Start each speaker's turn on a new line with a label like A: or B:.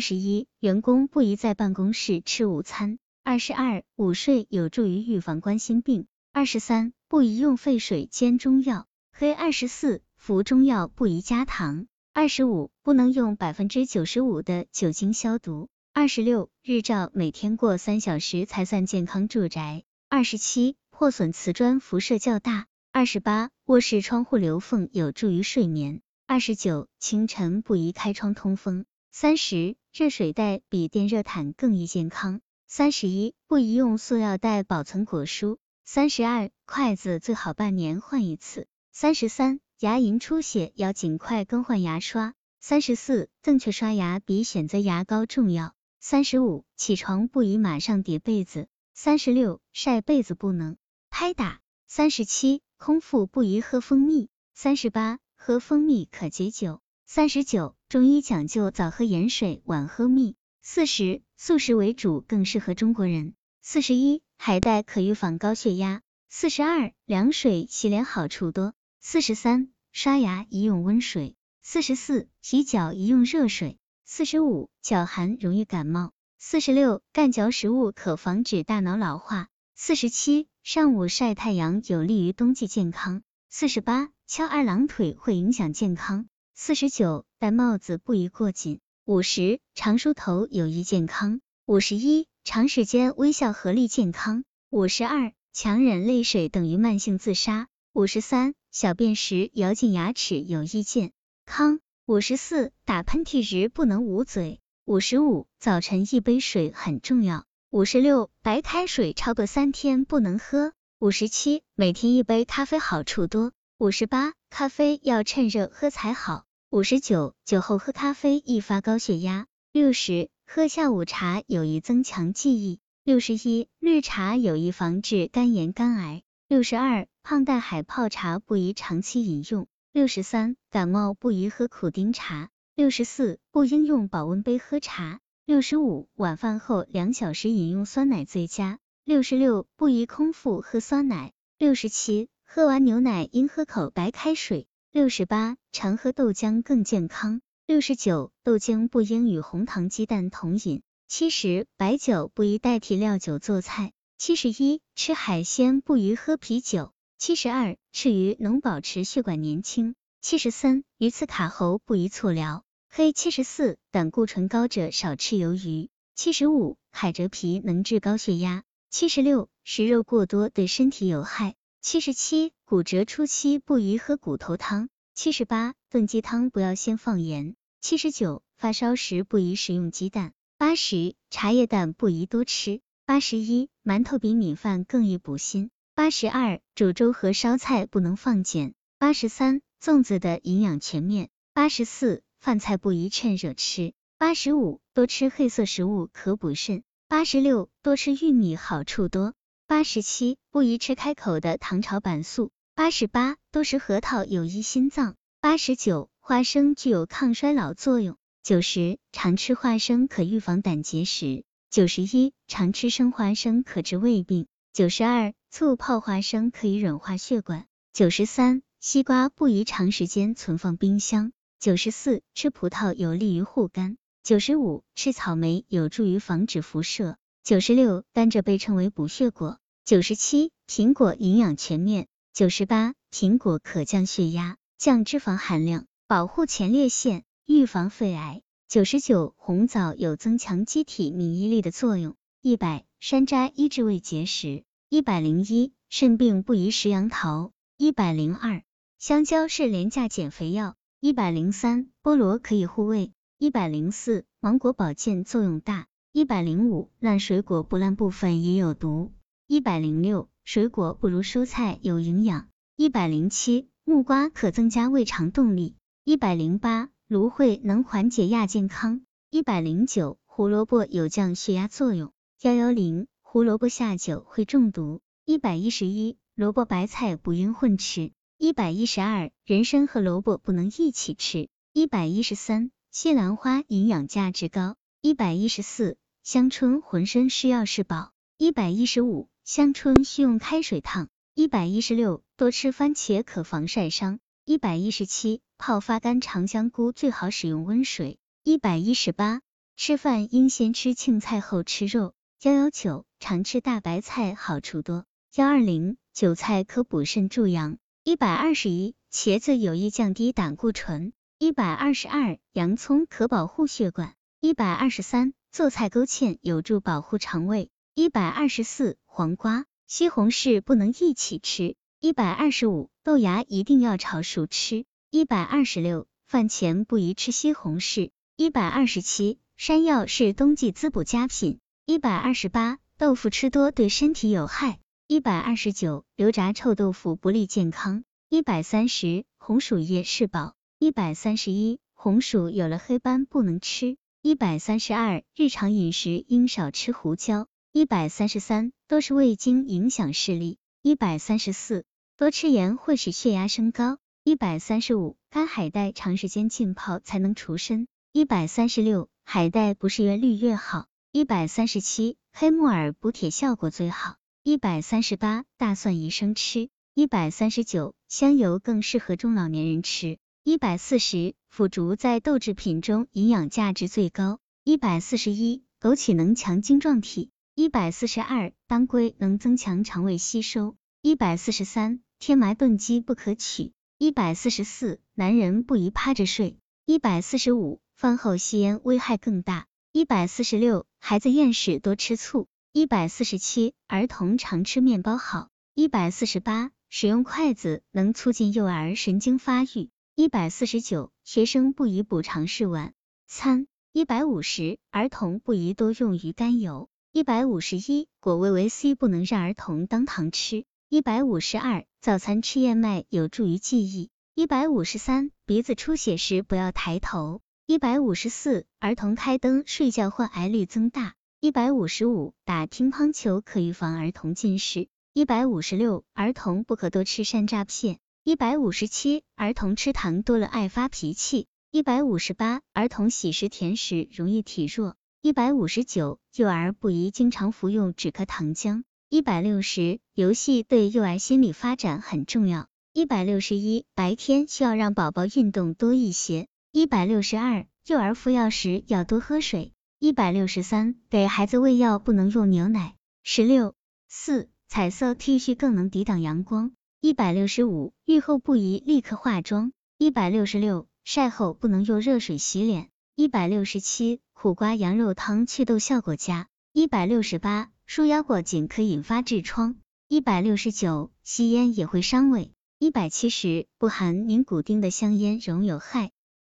A: 十一，员工不宜在办公室吃午餐。二十二，午睡有助于预防冠心病。二十三，不宜用沸水煎中药。黑二十四，服中药不宜加糖。二十五，不能用百分之九十五的酒精消毒。二十六，日照每天过三小时才算健康住宅。二十七，破损瓷砖辐射较大。二十八，卧室窗户留缝有助于睡眠。二十九，清晨不宜开窗通风。三十，热水袋比电热毯更易健康。三十一，不宜用塑料袋保存果蔬。三十二，筷子最好半年换一次。三十三，牙龈出血要尽快更换牙刷。三十四，正确刷牙比选择牙膏重要。三十五，起床不宜马上叠被子。三十六，晒被子不能拍打。三十七，空腹不宜喝蜂蜜。三十八，喝蜂蜜可解酒。三十九，中医讲究早喝盐水，晚喝蜜。四十，素食为主更适合中国人。四十一，海带可预防高血压。四十二，凉水洗脸好处多。四十三，刷牙宜用温水。四十四，洗脚宜用热水。四十五，脚寒容易感冒。四十六，干嚼食物可防止大脑老化。四十七，上午晒太阳有利于冬季健康。四十八，翘二郎腿会影响健康。四十九，戴帽子不宜过紧。五十，常梳头有益健康。五十一，长时间微笑合力健康。五十二，强忍泪水等于慢性自杀。五十三，小便时咬紧牙齿有益健康。五十四，打喷嚏时不能捂嘴。五十五，早晨一杯水很重要。五十六，白开水超过三天不能喝。五十七，每天一杯咖啡好处多。五十八，咖啡要趁热喝才好。五十九，酒后喝咖啡易发高血压。六十，喝下午茶有益增强记忆。六十一，绿茶有益防治肝炎肝癌。六十二，胖大海泡茶不宜长期饮用。六十三，感冒不宜喝苦丁茶。六十四，不应用保温杯喝茶。六十五，晚饭后两小时饮用酸奶最佳。六十六，不宜空腹喝酸奶。六十七，喝完牛奶应喝口白开水。六十八，常喝豆浆更健康。六十九，豆浆不应与红糖鸡蛋同饮。七十，白酒不宜代替料酒做菜。七十一，吃海鲜不宜喝啤酒。七十二，吃鱼能保持血管年轻。七十三，鱼刺卡喉不宜错疗。黑七十四，胆固醇高者少吃鱿鱼。七十五，海蜇皮能治高血压。七十六，食肉过多对身体有害。七十七，骨折初期不宜喝骨头汤。七十八，炖鸡汤不要先放盐。七十九，发烧时不宜食用鸡蛋。八十，茶叶蛋不宜多吃。八十一，馒头比米饭更易补锌。八十二，煮粥和烧菜不能放碱。八十三，粽子的营养全面。八十四，饭菜不宜趁热吃。八十五，多吃黑色食物可补肾。八十六，多吃玉米好处多。八十七，不宜吃开口的糖炒板素。八十八，多食核桃有益心脏。八十九，花生具有抗衰老作用。九十，常吃花生可预防胆结石。九十一，常吃生花生可治胃病。九十二，醋泡花生可以软化血管。九十三，西瓜不宜长时间存放冰箱。九十四，吃葡萄有利于护肝。九十五，吃草莓有助于防止辐射。九十六，甘蔗被称为补血果。九十七，苹果营养全面。九十八，苹果可降血压、降脂肪含量，保护前列腺，预防肺癌。九十九，红枣有增强机体免疫力的作用。一百，山楂医治胃结石。一百零一，肾病不宜食杨桃。一百零二，香蕉是廉价减肥药。一百零三，菠萝可以护胃。一百零四，芒果保健作用大。一百零五，烂水果不烂部分也有毒。一百零六，水果不如蔬菜有营养。一百零七，木瓜可增加胃肠动力。一百零八。芦荟能缓解亚健康。一百零九，胡萝卜有降血压作用。幺幺零，胡萝卜下酒会中毒。一百一十一，萝卜白菜不应混吃。一百一十二，人参和萝卜不能一起吃。一百一十三，西兰花营养价值高。一百一十四，香椿浑身是药是宝。一百一十五，香椿需用开水烫。一百一十六，多吃番茄可防晒伤。一百一十七，泡发干长香菇最好使用温水。一百一十八，吃饭应先吃青菜后吃肉。幺幺九，常吃大白菜好处多。幺二零，韭菜可补肾助阳。一百二十一，茄子有益降低胆固醇。一百二十二，洋葱可保护血管。一百二十三，做菜勾芡有助保护肠胃。一百二十四，黄瓜、西红柿不能一起吃。一百二十五，豆芽一定要炒熟吃。一百二十六，饭前不宜吃西红柿。一百二十七，山药是冬季滋补佳品。一百二十八，豆腐吃多对身体有害。一百二十九，油炸臭豆腐不利健康。一百三十，红薯叶是宝。一百三十一，红薯有了黑斑不能吃。一百三十二，日常饮食应少吃胡椒。一百三十三，多是味精影响视力。一百三十四，多吃盐会使血压升高。一百三十五，干海带长时间浸泡才能除参。一百三十六，海带不是越绿越好。一百三十七，黑木耳补铁效果最好。一百三十八，大蒜宜生吃。一百三十九，香油更适合中老年人吃。一百四十，腐竹在豆制品中营养价值最高。一百四十一，枸杞能强精壮体。一百四十二，当归能增强肠胃吸收。一百四十三，天麻炖鸡不可取。一百四十四，男人不宜趴着睡。一百四十五，饭后吸烟危害更大。一百四十六，孩子厌食多吃醋。一百四十七，儿童常吃面包好。一百四十八，使用筷子能促进幼儿神经发育。一百四十九，学生不宜补偿式晚餐。一百五十，儿童不宜多用鱼肝油。一百五十一，果味维 C 不能让儿童当糖吃。一百五十二，早餐吃燕麦有助于记忆。一百五十三，鼻子出血时不要抬头。一百五十四，儿童开灯睡觉患癌率增大。一百五十五，打乒乓球可预防儿童近视。一百五十六，儿童不可多吃山楂片。一百五十七，儿童吃糖多了爱发脾气。一百五十八，儿童喜食甜食容易体弱。一百五十九，幼儿不宜经常服用止咳糖浆。一百六十，游戏对幼儿心理发展很重要。一百六十一，白天需要让宝宝运动多一些。一百六十二，幼儿服药时要多喝水。一百六十三，给孩子喂药不能用牛奶。十六四，彩色 T 恤更能抵挡阳光。一百六十五，浴后不宜立刻化妆。一百六十六，晒后不能用热水洗脸。一百六十七，苦瓜羊肉汤祛痘效果佳。一百六十八，束腰过紧可引发痔疮。一百六十九，吸烟也会伤胃。一百七十，不含尼古丁的香烟仍有害。